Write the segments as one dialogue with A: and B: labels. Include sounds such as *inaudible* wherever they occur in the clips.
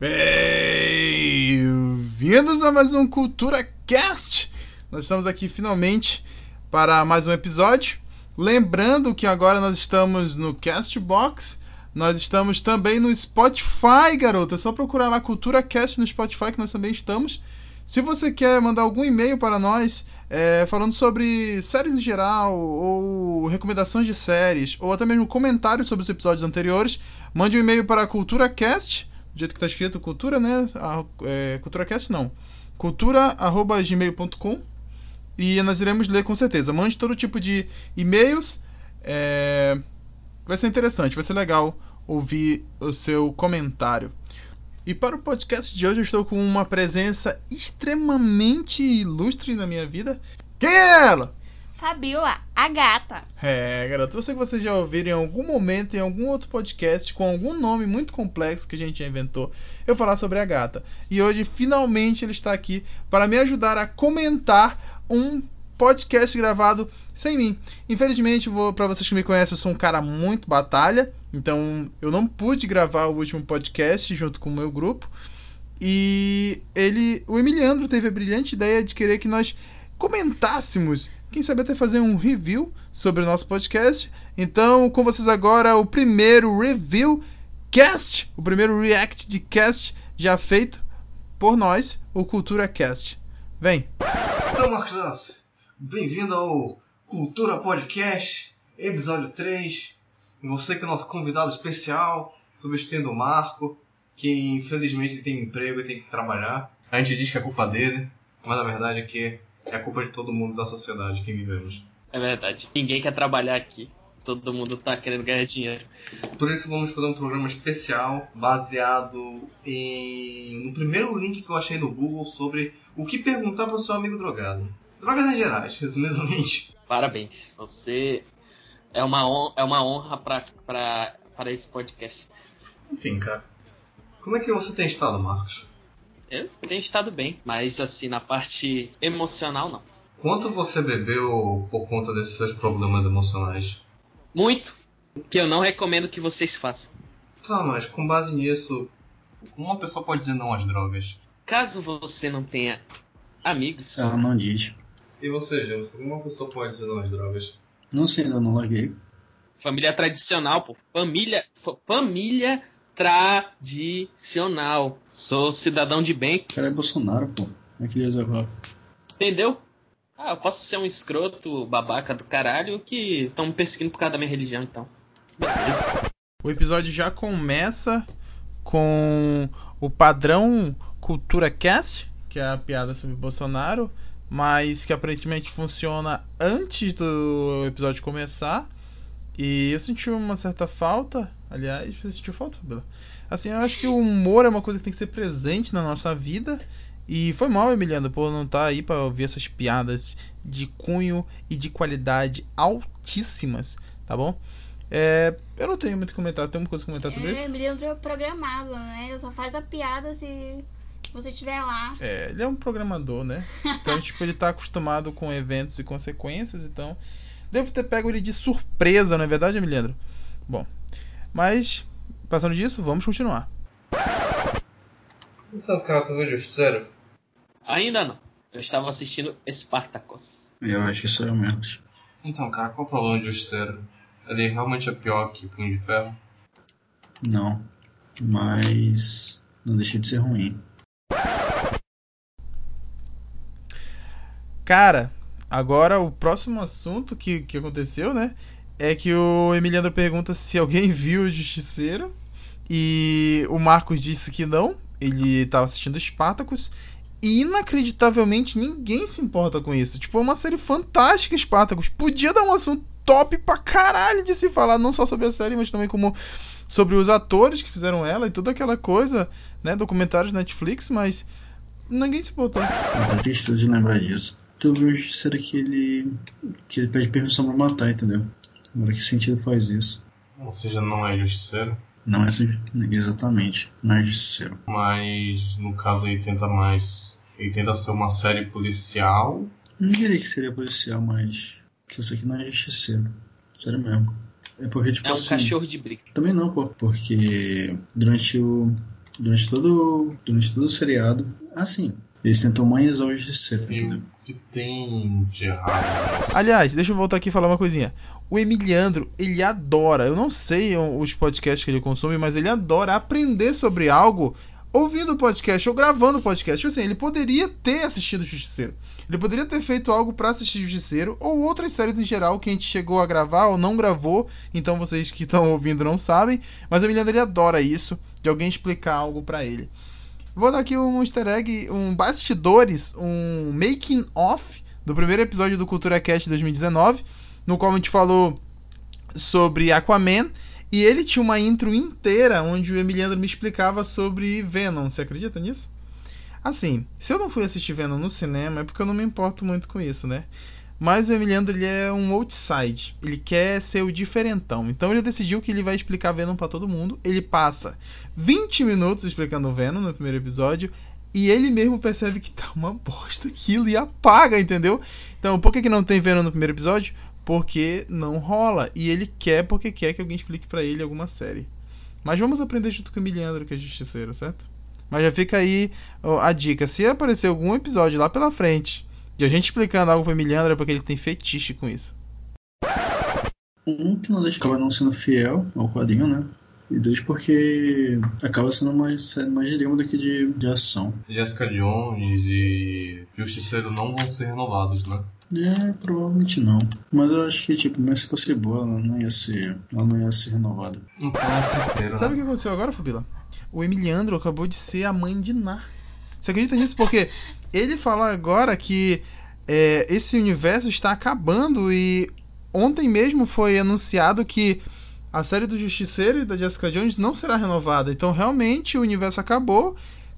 A: Bem-vindos a mais um Cultura Cast. Nós estamos aqui finalmente para mais um episódio. Lembrando que agora nós estamos no Castbox, nós estamos também no Spotify, garoto. É só procurar lá Cultura Cast no Spotify que nós também estamos. Se você quer mandar algum e-mail para nós, é, falando sobre séries em geral, ou recomendações de séries, ou até mesmo comentários sobre os episódios anteriores, mande um e-mail para culturacast do jeito que está escrito cultura, né? É, CulturaCast não. cultura.gmail.com e nós iremos ler com certeza. Mande todo tipo de e-mails. É... Vai ser interessante, vai ser legal ouvir o seu comentário. E para o podcast de hoje eu estou com uma presença extremamente ilustre na minha vida. Quem é ela?
B: Fabiola, a gata.
A: É, garoto, eu sei que vocês já ouviram em algum momento, em algum outro podcast, com algum nome muito complexo que a gente já inventou, eu falar sobre a gata. E hoje, finalmente, ele está aqui para me ajudar a comentar um podcast gravado sem mim. Infelizmente, para vocês que me conhecem, eu sou um cara muito batalha, então eu não pude gravar o último podcast junto com o meu grupo. E ele, o Emiliano teve a brilhante ideia de querer que nós comentássemos quem sabe até fazer um review sobre o nosso podcast. Então, com vocês agora, o primeiro review cast, o primeiro react de cast já feito por nós, o Cultura Cast. Vem!
C: Então, Marcos bem-vindo ao Cultura Podcast, episódio 3. Você que é nosso convidado especial, substituindo o Marco, que infelizmente tem emprego e tem que trabalhar. A gente diz que é culpa dele, mas na verdade é que é culpa de todo mundo da sociedade que vivemos.
D: É verdade. Ninguém quer trabalhar aqui. Todo mundo tá querendo ganhar dinheiro.
C: Por isso vamos fazer um programa especial baseado em no primeiro link que eu achei no Google sobre o que perguntar para o seu amigo drogado. Drogas em gerais, resumidamente.
D: Parabéns. Você é uma honra, é uma honra para para esse podcast.
C: Enfim, cara. Como é que você tem estado, Marcos?
D: Eu tenho estado bem, mas assim, na parte emocional, não.
C: Quanto você bebeu por conta desses seus problemas emocionais?
D: Muito. Que eu não recomendo que vocês façam.
C: Tá, mas com base nisso, como uma pessoa pode dizer não às drogas?
D: Caso você não tenha amigos.
E: Ela não diz.
C: E você, Gilson, como uma pessoa pode dizer não às drogas?
E: Não sei, ainda não larguei.
D: Família tradicional, pô. Família. Família tradicional. Sou cidadão de bem.
E: O cara é Bolsonaro, pô. Como é que ele agora?
D: Entendeu? Ah, eu posso ser um escroto babaca do caralho que estão me perseguindo por causa da minha religião, então. Beleza.
A: O episódio já começa com o padrão Cultura Cast, que é a piada sobre Bolsonaro, mas que aparentemente funciona antes do episódio começar. E eu senti uma certa falta Aliás, você sentiu falta, Bela? Assim, eu acho que o humor é uma coisa que tem que ser presente na nossa vida. E foi mal, Emiliano, por não estar tá aí para ouvir essas piadas de cunho e de qualidade altíssimas, tá bom? É, eu não tenho muito comentar, tem uma coisa a comentar sobre
B: é,
A: isso?
B: É, Emiliano é programado, né? Ele só faz a piada se você estiver lá.
A: É, ele é um programador, né? Então, *laughs* tipo, ele tá acostumado com eventos e consequências, então. Devo ter pego ele de surpresa, não é verdade, Emiliano? Bom, mas, passando disso, vamos continuar.
C: Então, cara, tu viu Justiceiro?
D: Ainda não. Eu estava assistindo Spartacus.
E: Eu acho que isso é menos.
C: Então, cara, qual o problema de Justiceiro? Ele realmente é pior que Punho de Ferro?
E: Não. Mas. Não deixa de ser ruim.
A: Cara, agora o próximo assunto que, que aconteceu, né? É que o Emiliano pergunta se alguém *laughs* viu o Justiceiro. E o Marcos disse que não. Ele estava assistindo Spartacus. E inacreditavelmente ninguém se importa com isso. Tipo, é uma série fantástica, Spartacus. Podia dar um assunto top pra caralho de se falar, não só sobre a série, mas também como sobre os atores que fizeram ela e toda aquela coisa, né? Documentários Netflix, mas ninguém se importou.
E: Tá triste de lembrar disso. Tu viu o Justiceiro que ele. que ele pede permissão pra matar, entendeu? Agora, que sentido faz isso?
C: Ou seja, não é justiceiro?
E: Não é exatamente, não é justiceiro.
C: Mas no caso aí tenta mais. Ele tenta ser uma série policial.
E: Não diria que seria policial, mas. Isso aqui não é justiceiro. Sério mesmo. É porque, tipo
D: é um
E: assim,
D: cachorro de briga.
E: Também não, pô. Porque durante o, durante todo, durante todo o seriado, assim, eles tentam humanizar o Justiceiro,
C: E
E: entendeu?
C: o que tem de errado?
A: Aliás, deixa eu voltar aqui e falar uma coisinha. O Emiliandro, ele adora, eu não sei os podcasts que ele consome, mas ele adora aprender sobre algo ouvindo o podcast ou gravando o podcast. Tipo assim, ele poderia ter assistido Justiceiro. Ele poderia ter feito algo pra assistir Justiceiro ou outras séries em geral que a gente chegou a gravar ou não gravou. Então vocês que estão ouvindo não sabem. Mas o Emiliandro ele adora isso, de alguém explicar algo pra ele. Vou dar aqui um easter egg, um bastidores, um making off do primeiro episódio do Cultura Cast 2019, no qual a gente falou sobre Aquaman. E ele tinha uma intro inteira onde o Emiliano me explicava sobre Venom. Você acredita nisso? Assim, se eu não fui assistir Venom no cinema é porque eu não me importo muito com isso, né? Mas o Emiliano ele é um outside. Ele quer ser o diferentão. Então ele decidiu que ele vai explicar Venom pra todo mundo. Ele passa 20 minutos explicando o Venom no primeiro episódio. E ele mesmo percebe que tá uma bosta aquilo e apaga, entendeu? Então, por que, que não tem Venom no primeiro episódio? Porque não rola. E ele quer porque quer que alguém explique pra ele alguma série. Mas vamos aprender junto com o Emiliano, que é justiceiro, certo? Mas já fica aí a dica. Se aparecer algum episódio lá pela frente de a gente explicando algo pro Emiliano, é porque ele tem fetiche com isso.
E: Um que não deixa acaba não sendo fiel ao quadrinho, né? E dois porque acaba sendo mais mais de drama do que de, de ação.
C: Jessica Jones e Justiceiro não vão ser renovados, né?
E: É, provavelmente não. Mas eu acho que, tipo, mesmo se fosse boa, ela não ia ser. Ela não ia ser renovada.
C: Então é certeiro,
A: Sabe o
C: né?
A: que aconteceu agora, Fabila? O Emiliandro acabou de ser a mãe de Ná. Você acredita nisso? Porque ele falou agora que é, esse universo está acabando e ontem mesmo foi anunciado que a série do Justiceiro e da Jessica Jones não será renovada. Então realmente o universo acabou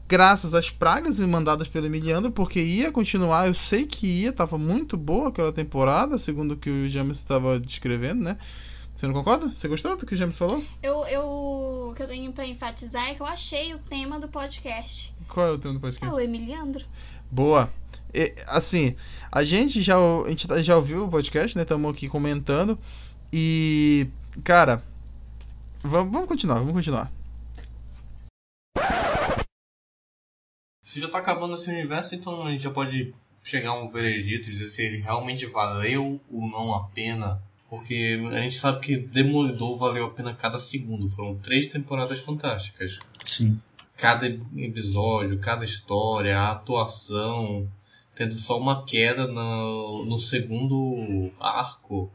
A: graças às pragas mandadas pelo Emiliano, porque ia continuar, eu sei que ia, tava muito boa aquela temporada, segundo o que o James estava descrevendo, né? Você não concorda? Você gostou do que o James falou?
B: Eu, eu, o que eu tenho pra enfatizar é que eu achei o tema do podcast.
A: Qual é o tema do
B: É
A: podcast?
B: o Emiliandro.
A: Boa. E, assim, a gente já a gente tá- já ouviu o podcast, né? Estamos aqui comentando. E, cara, vamos, vamos continuar, vamos continuar.
C: Se já tá acabando esse universo, então a gente já pode chegar a um veredito e dizer se ele realmente valeu ou não a pena. Porque a gente sabe que Demolidor valeu a pena cada segundo. Foram três temporadas fantásticas.
E: Sim.
C: Cada episódio, cada história, a atuação, tendo só uma queda no, no segundo arco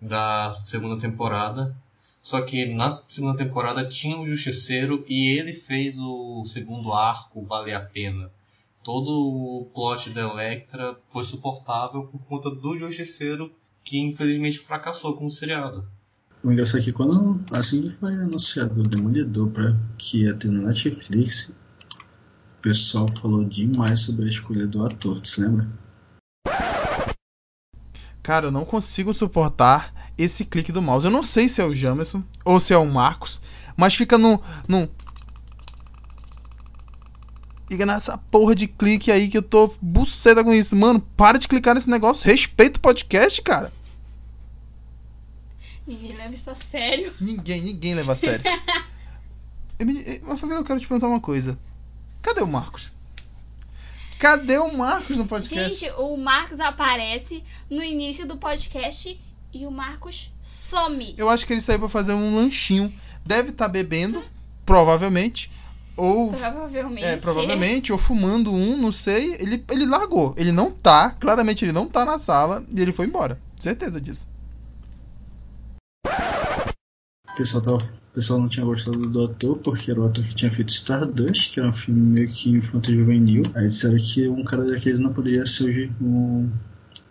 C: da segunda temporada. Só que na segunda temporada tinha o Justiceiro e ele fez o segundo arco valer a pena. Todo o plot da Electra foi suportável por conta do Justiceiro que infelizmente fracassou como seriado.
E: O engraçado é que quando assim que foi anunciado o Demolidor pra que ia ter na Netflix, o pessoal falou demais sobre a escolha do ator, se lembra?
A: Cara, eu não consigo suportar esse clique do mouse. Eu não sei se é o Jamerson ou se é o Marcos, mas fica no. no... Fica nessa porra de clique aí que eu tô buceta com isso. Mano, para de clicar nesse negócio. Respeita o podcast, cara.
B: Ninguém leva isso a sério.
A: Ninguém, ninguém leva a sério. *laughs* Eu me- Mas, Fabiano, eu quero te perguntar uma coisa. Cadê o Marcos? Cadê o Marcos no podcast?
B: Gente, o Marcos aparece no início do podcast e o Marcos some.
A: Eu acho que ele saiu pra fazer um lanchinho. Deve estar bebendo, provavelmente. Ou.
B: Provavelmente.
A: É, provavelmente, ou fumando um, não sei. Ele, ele largou. Ele não tá, claramente ele não tá na sala e ele foi embora. Certeza disso.
E: O pessoal, tava, o pessoal não tinha gostado do ator porque era o ator que tinha feito Stardust, que era um filme meio que infantil juvenil. Aí disseram que um cara daqueles não poderia ser o, ge-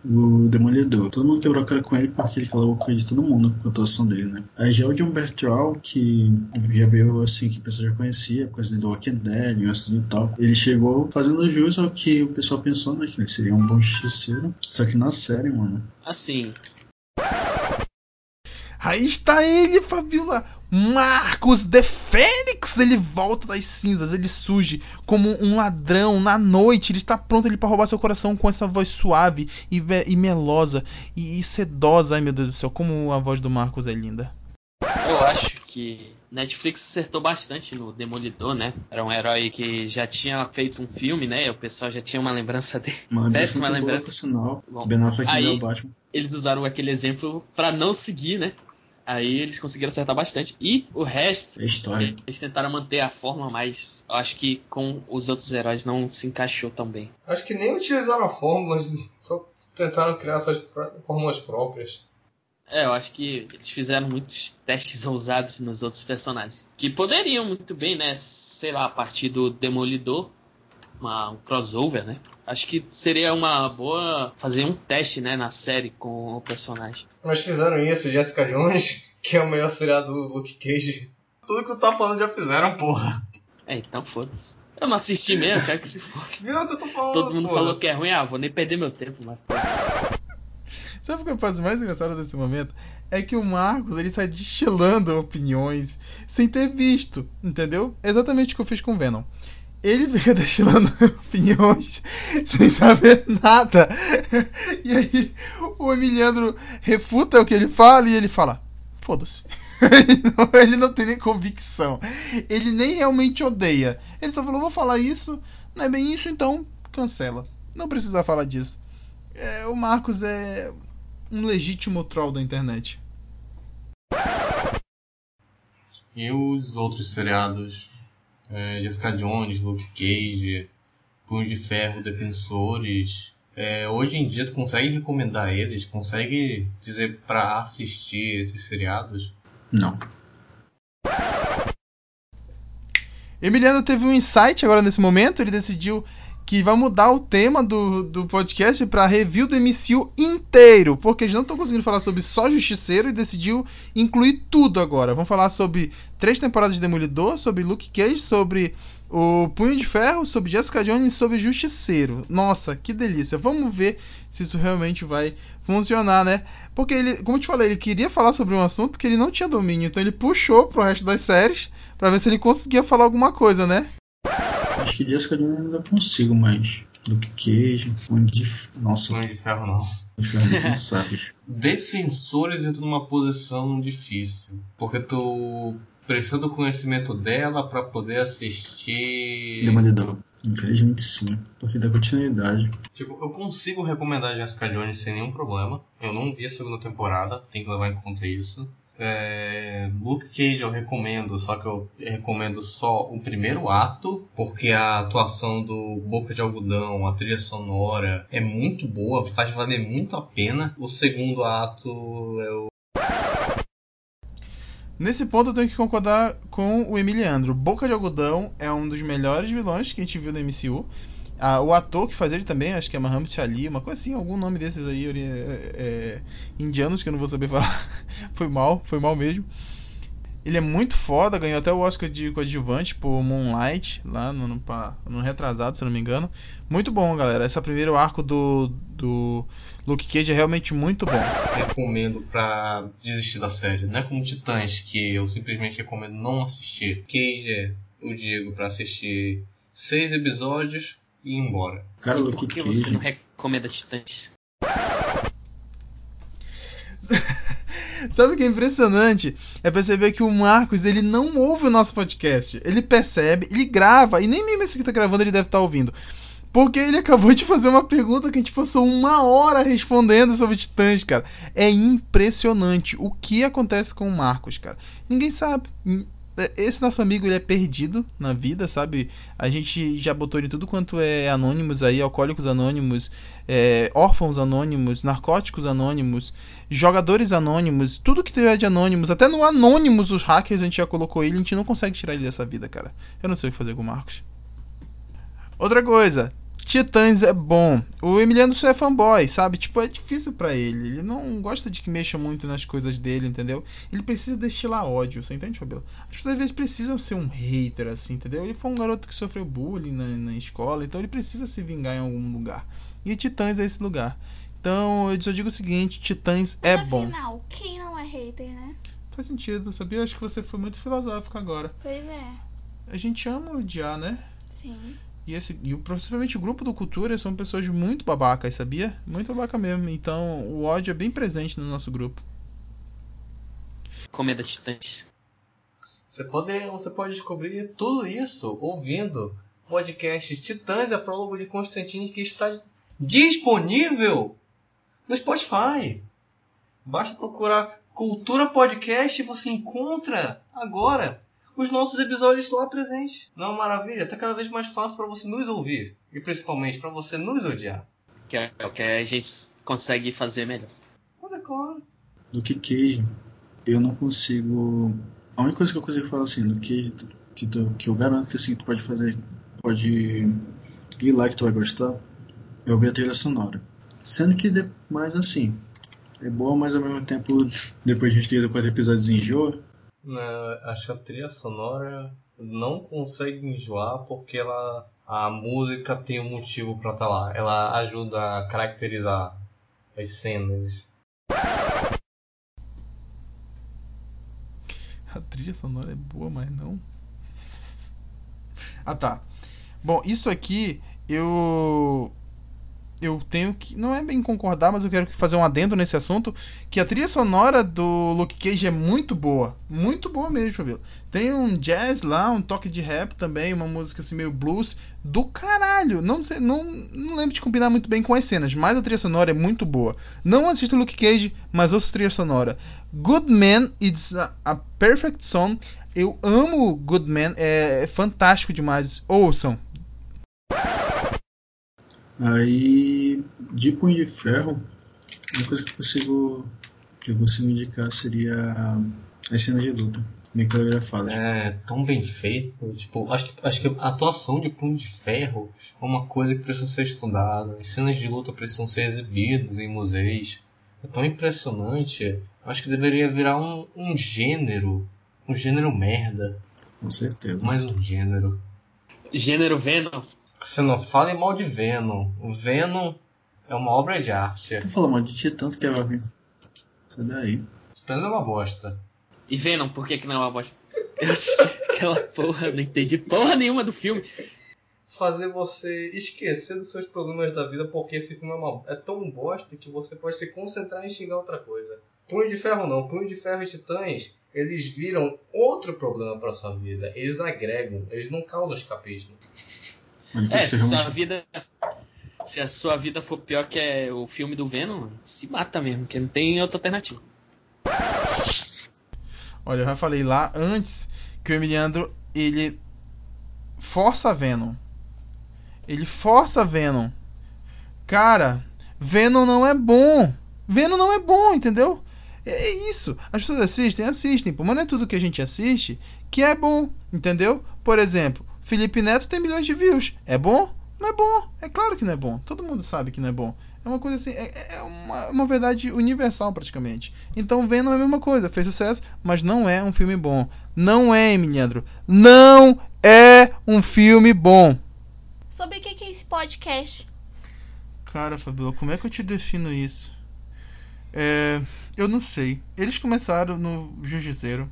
E: o, o Demolidor. Todo mundo quebrou a cara com ele porque ele calou a boca de todo mundo com a atuação dele, né? Aí já o John Bertrand, que já veio assim, que o pessoal já conhecia, causa do Walking Dead, assim e tal. Ele chegou fazendo jus ao que o pessoal pensou, né? Que ele seria um bom justiceiro. Só que na série, mano,
D: Assim,
A: Aí está ele, Fabiola. Marcos The Fênix. Ele volta das cinzas. Ele surge como um ladrão na noite. Ele está pronto ali para roubar seu coração com essa voz suave e, e melosa e, e sedosa. Ai meu Deus do céu, como a voz do Marcos é linda.
D: eu acho que Netflix acertou bastante no Demolidor, né? Era um herói que já tinha feito um filme, né? O pessoal já tinha uma lembrança dele.
E: Uma
D: Péssima
E: muito boa,
D: lembrança.
E: sinal.
D: Bom,
E: Ben Affleck
D: aí-
E: é o Batman.
D: Eles usaram aquele exemplo pra não seguir, né? Aí eles conseguiram acertar bastante. E o resto,
E: É história.
D: eles tentaram manter a forma, mas eu acho que com os outros heróis não se encaixou tão bem.
C: Acho que nem utilizaram fórmulas, só tentaram criar suas pró- fórmulas próprias.
D: É, eu acho que eles fizeram muitos testes ousados nos outros personagens. Que poderiam muito bem, né? Sei lá, a partir do Demolidor, uma, um crossover, né? Acho que seria uma boa fazer um teste, né, na série com o personagem.
C: Mas fizeram isso, Jessica Jones, *laughs* que é o melhor seriado do Luke Cage. Tudo que tu tá falando já fizeram, porra.
D: É, então foda-se. Eu não assisti mesmo, quero que se for. *laughs*
C: Viu o que eu tô falando,
D: Todo mundo
C: porra?
D: falou que é ruim, ah, vou nem perder meu tempo, mas foda-se.
A: Sabe o que eu faço mais engraçado desse momento? É que o Marcos ele sai destilando opiniões sem ter visto, entendeu? Exatamente o que eu fiz com o Venom. Ele fica destilando *laughs* opiniões sem saber nada. E aí o Emiliano refuta o que ele fala e ele fala: foda-se. *laughs* Ele não, ele não tem nem convicção. Ele nem realmente odeia. Ele só falou: vou falar isso, não é bem isso, então cancela. Não precisa falar disso. É, o Marcos é um legítimo troll da internet.
C: E os outros seriados? É, Jessica Jones, Luke Cage, Punho de Ferro, Defensores. É, hoje em dia tu consegue recomendar eles? Consegue dizer pra assistir esses seriados?
E: Não.
A: Emiliano teve um insight agora nesse momento, ele decidiu que vai mudar o tema do, do podcast para review do MCU inteiro, porque eles não estão conseguindo falar sobre só Justiceiro e decidiu incluir tudo agora. Vamos falar sobre três temporadas de Demolidor, sobre Luke Cage, sobre o Punho de Ferro, sobre Jessica Jones e sobre Justiceiro. Nossa, que delícia. Vamos ver se isso realmente vai funcionar, né? Porque ele, como eu te falei, ele queria falar sobre um assunto que ele não tinha domínio, então ele puxou pro resto das séries para ver se ele conseguia falar alguma coisa, né?
E: Acho que Jessica Jones ainda consigo, mas Luke Cage, onde de... Nossa,
C: Punho de Ferro não.
E: cansados. *laughs*
C: Defensores entra numa posição difícil. Porque tu precisa do conhecimento dela pra poder assistir.
E: Demolidor. Infelizmente sim, porque dá continuidade.
C: Tipo, eu consigo recomendar Jessica Jones sem nenhum problema. Eu não vi a segunda temporada, tem que levar em conta isso. É, Luke Cage eu recomendo, só que eu recomendo só o primeiro ato, porque a atuação do Boca de Algodão, a trilha sonora é muito boa, faz valer muito a pena. O segundo ato eu
A: Nesse ponto eu tenho que concordar com o Emiliano. Boca de Algodão é um dos melhores vilões que a gente viu no MCU. Ah, o ator que faz ele também, acho que é Muhammad Ali, uma coisa assim, algum nome desses aí, ori- é, é, indianos que eu não vou saber *laughs* falar. foi mal, foi mal mesmo. Ele é muito foda, ganhou até o Oscar de coadjuvante por Moonlight, lá no, no, no retrasado, se eu não me engano. Muito bom, galera. Esse primeiro arco do, do Luke Cage é realmente muito bom.
C: recomendo pra desistir da série. Não é como Titãs, que eu simplesmente recomendo não assistir. Cage é o Diego pra assistir seis episódios e ir embora.
E: Cara,
D: Por
E: Luke
D: que você não recomenda Titãs? *laughs*
A: Sabe o que é impressionante? É perceber que o Marcos, ele não ouve o nosso podcast. Ele percebe, ele grava, e nem mesmo esse que tá gravando ele deve estar ouvindo. Porque ele *laughs* acabou de fazer uma pergunta que a gente passou uma hora respondendo sobre Titãs, cara. É impressionante o que acontece com o Marcos, cara. Ninguém sabe. Esse nosso amigo, ele é perdido na vida, sabe? A gente já botou ele em tudo quanto é anônimos aí, alcoólicos anônimos, é, órfãos anônimos, narcóticos anônimos, jogadores anônimos, tudo que tiver de anônimos, até no anônimos os hackers a gente já colocou ele, a gente não consegue tirar ele dessa vida, cara. Eu não sei o que fazer com o Marcos. Outra coisa, Titãs é bom. O Emiliano só é fanboy, sabe? Tipo, é difícil pra ele. Ele não gosta de que mexa muito nas coisas dele, entendeu? Ele precisa destilar ódio, você entende, Fabiola? As pessoas às vezes precisam ser um hater, assim, entendeu? Ele foi um garoto que sofreu bullying na, na escola, então ele precisa se vingar em algum lugar. E Titãs é esse lugar. Então, eu só digo o seguinte, Titãs é bom.
B: Afinal, quem não é hater, né?
A: Faz sentido, sabia? Acho que você foi muito filosófico agora.
B: Pois é.
A: A gente ama odiar, né?
B: Sim.
A: E, esse, e o- principalmente o grupo do Cultura são pessoas muito babacas, sabia? Muito babaca mesmo. Então o ódio é bem presente no nosso grupo.
D: Comenda Titãs.
C: Você pode, você pode descobrir tudo isso ouvindo o podcast Titãs, a prólogo de Constantine, que está disponível no Spotify. Basta procurar Cultura Podcast e você encontra agora os nossos episódios lá presentes. Não é uma maravilha? Tá cada vez mais fácil para você nos ouvir e principalmente para você nos odiar.
D: Que é o que a gente consegue fazer melhor.
C: Mas é claro.
E: Do que queijo, eu não consigo. A única coisa que eu consigo falar assim, do queijo, que, tu, que eu garanto que assim, tu pode fazer, pode ir lá que tu vai gostar, é ouvir a trilha sonora. Sendo que mais assim, é boa, mas ao mesmo tempo, depois de a gente ter ido com os episódios enjoa,
C: Não, acho que a trilha sonora não consegue enjoar porque ela a música tem um motivo pra estar lá. Ela ajuda a caracterizar as cenas.
A: A trilha sonora é boa, mas não. Ah tá. Bom, isso aqui eu. Eu tenho que. Não é bem concordar, mas eu quero fazer um adendo nesse assunto. Que a trilha sonora do Luke Cage é muito boa. Muito boa mesmo, viu? Tem um jazz lá, um toque de rap também, uma música assim meio blues. Do caralho! Não, sei, não, não lembro de combinar muito bem com as cenas, mas a trilha sonora é muito boa. Não assista Luke Cage, mas ouça a trilha sonora. Good Man, it's a, a perfect song. Eu amo Good Man, é, é fantástico demais. Ouçam.
E: Aí, de punho de ferro, uma coisa que eu consigo, que eu consigo indicar seria as cenas de luta, bem coreografadas.
C: É tão bem feito. Tipo, acho que, acho que a atuação de Punho de Ferro é uma coisa que precisa ser estudada. As cenas de luta precisam ser exibidas em museus. É tão impressionante. Acho que deveria virar um, um gênero. Um gênero merda.
E: Com certeza.
C: Mais um gênero.
D: Gênero Venom.
C: Você não fale mal de Venom. O Venom é uma obra de arte.
E: Tu falou mal de ti tanto que é vai Sai daí.
C: Titãs é uma bosta.
D: E Venom, por que, que não é uma bosta? *laughs* Eu assisti aquela porra, não entendi porra nenhuma do filme.
C: Fazer você esquecer dos seus problemas da vida porque esse filme é, uma- é tão bosta que você pode se concentrar em xingar outra coisa. Punho de Ferro não. Punho de Ferro e Titãs, eles viram outro problema pra sua vida. Eles agregam, eles não causam escapismo.
D: É,
E: que
D: se sua vida. Se a sua vida for pior que é o filme do Venom, se mata mesmo, porque não tem outra alternativa.
A: Olha, eu já falei lá antes que o Emiliano ele força Venom. Ele força Venom. Cara, Venom não é bom. Venom não é bom, entendeu? É é isso. As pessoas assistem, assistem, pô, mas não é tudo que a gente assiste que é bom, entendeu? Por exemplo, Felipe Neto tem milhões de views. É bom? Não é bom. É claro que não é bom. Todo mundo sabe que não é bom. É uma coisa assim, é, é uma, uma verdade universal praticamente. Então Venom é a mesma coisa, fez sucesso, mas não é um filme bom. Não é, Emiliandro. Não é um filme bom.
B: Sobre o que que é esse podcast?
A: Cara, Fabiola, como é que eu te defino isso? É, eu não sei. Eles começaram no Jiu-Jitsu.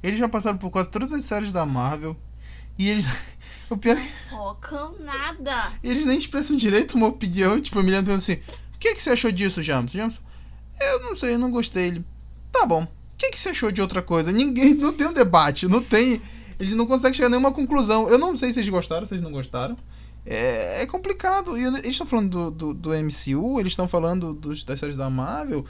A: Eles já passaram por quase todas as séries da Marvel. E eles. O pior é que
B: Focam nada.
A: eles nem expressam direito uma opinião. Tipo, Emiliano pergunta assim: O que, que você achou disso, James? James, eu não sei, eu não gostei. Ele, tá bom. O que, que você achou de outra coisa? Ninguém. Não tem um debate. Não tem. Eles não conseguem chegar a nenhuma conclusão. Eu não sei se eles gostaram, se eles não gostaram. É, é complicado. E eles estão falando do, do, do MCU, eles estão falando dos, das séries da Marvel.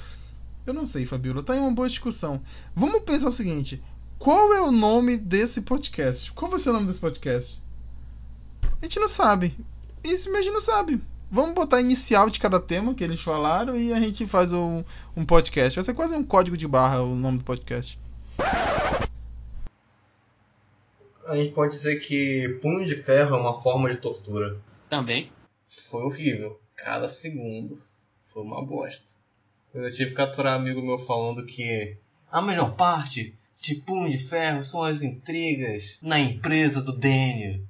A: Eu não sei, Fabiola. Tá aí uma boa discussão. Vamos pensar o seguinte: qual é o nome desse podcast? Qual vai ser o nome desse podcast? A gente não sabe. Isso, a gente não sabe. Vamos botar a inicial de cada tema que eles falaram e a gente faz um, um podcast. Vai ser quase um código de barra o nome do podcast.
C: A gente pode dizer que Punho de Ferro é uma forma de tortura.
D: Também.
C: Foi horrível. Cada segundo. Foi uma bosta. Eu tive que capturar amigo meu falando que a melhor parte de Punho de Ferro são as intrigas na empresa do Daniel.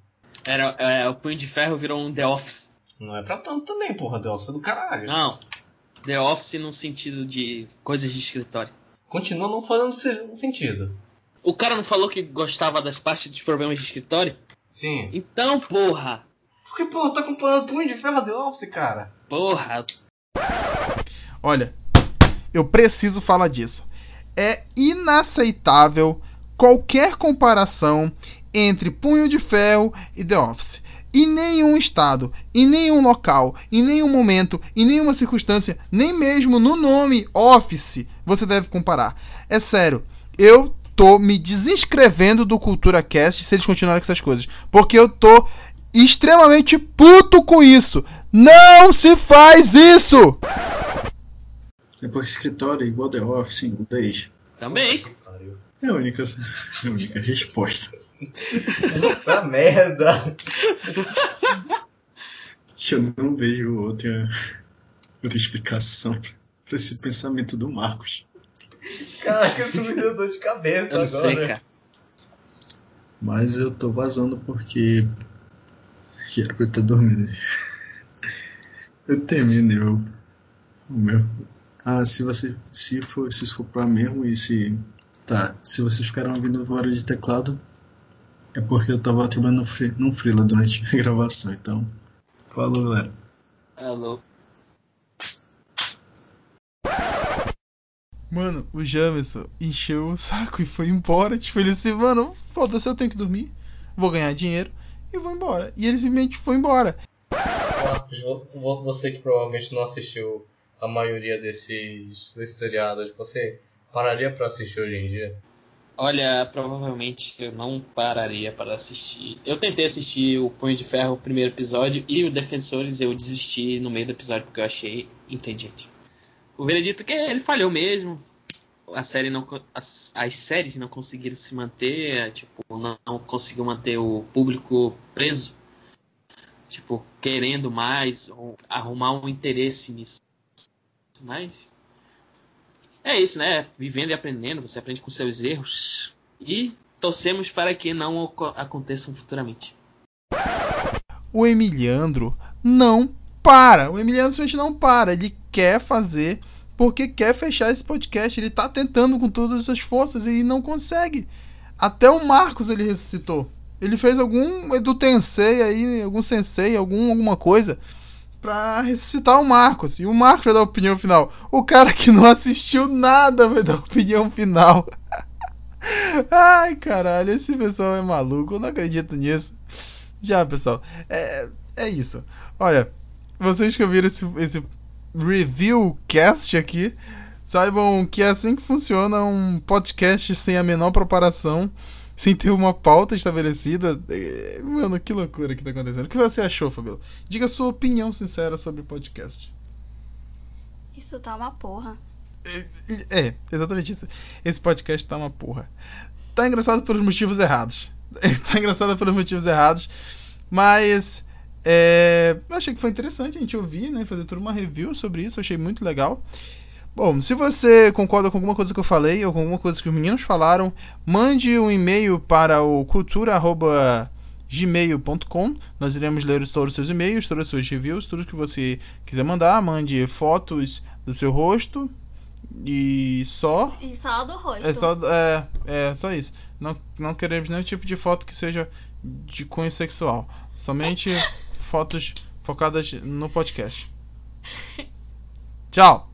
D: Era, é, o Punho de Ferro virou um The Office.
C: Não é pra tanto também, porra. Deu é do caralho.
D: Não. The Office no sentido de coisas de escritório.
C: Continua não fazendo se- sentido.
D: O cara não falou que gostava das partes dos problemas de escritório?
C: Sim.
D: Então, porra.
C: Porque, porra, tá comparando Punho de Ferro a The Office, cara.
D: Porra.
A: Olha, eu preciso falar disso. É inaceitável qualquer comparação entre Punho de Ferro e The Office. Em nenhum estado, em nenhum local, em nenhum momento, em nenhuma circunstância, nem mesmo no nome Office, você deve comparar. É sério, eu tô me desinscrevendo do Cultura Cast se eles continuarem com essas coisas. Porque eu tô extremamente puto com isso. Não se faz isso!
E: Depois escritório igual The Office em inglês.
D: Também.
E: É a única, é a única resposta.
C: Puta merda!
E: Que eu não vejo outra, outra explicação pra esse pensamento do Marcos.
C: Caraca, isso me deu dor de cabeça
D: Eu não
C: agora.
D: sei, cara.
E: Mas eu tô vazando porque. que era pra eu estar dormindo. Eu terminei o, o meu. Ah, se você. Se for, se for pra mesmo e se. Tá, se vocês ficaram ouvindo hora de teclado, é porque eu tava trabalhando no free, num freela durante a gravação, então. Falou, galera.
D: Alô.
A: Mano, o Jamerson encheu o saco e foi embora. Tipo, ele disse, mano, foda-se, eu tenho que dormir. Vou ganhar dinheiro e vou embora. E ele simplesmente foi embora.
C: Marcos, vo- vo- você que provavelmente não assistiu a maioria desses, desses seriados, você pararia pra assistir hoje em dia?
D: Olha, provavelmente eu não pararia para assistir. Eu tentei assistir o Punho de Ferro, o primeiro episódio, e o Defensores eu desisti no meio do episódio porque eu achei entediante. O veredito é que ele falhou mesmo. A série não, as, as séries não conseguiram se manter, é, tipo, não, não conseguiu manter o público preso, tipo, querendo mais, arrumar um interesse nisso. Mas é isso, né? Vivendo e aprendendo, você aprende com seus erros. E torcemos para que não aconteçam futuramente.
A: O Emiliandro não para. O Emiliandro simplesmente não para. Ele quer fazer porque quer fechar esse podcast. Ele tá tentando com todas as suas forças e não consegue. Até o Marcos ele ressuscitou. Ele fez algum do Tensei aí, algum sensei, algum, alguma coisa pra ressuscitar o Marcos. E o Marcos vai dar a opinião final. O cara que não assistiu nada vai dar a opinião final. *laughs* Ai, caralho, esse pessoal é maluco. Eu não acredito nisso. Já, pessoal, é, é isso. Olha, vocês que ouviram esse, esse review cast aqui, saibam que é assim que funciona um podcast sem a menor preparação, sem ter uma pauta estabelecida. É, Mano, que loucura que tá acontecendo. O que você achou, Fabiola? Diga a sua opinião sincera sobre o podcast.
B: Isso tá uma porra.
A: É, exatamente isso. Esse podcast tá uma porra. Tá engraçado pelos motivos errados. *laughs* tá engraçado pelos motivos errados. Mas é, eu achei que foi interessante a gente ouvir, né? Fazer toda uma review sobre isso. Eu achei muito legal. Bom, se você concorda com alguma coisa que eu falei ou com alguma coisa que os meninos falaram, mande um e-mail para o cultura.gmail.com. Nós iremos ler todos os seus e-mails, todas as suas reviews, tudo que você quiser mandar. Mande fotos do seu rosto e só.
B: E só do rosto.
A: É só, é, é só isso. Não, não queremos nenhum tipo de foto que seja de cunho sexual. Somente *laughs* fotos focadas no podcast. Tchau!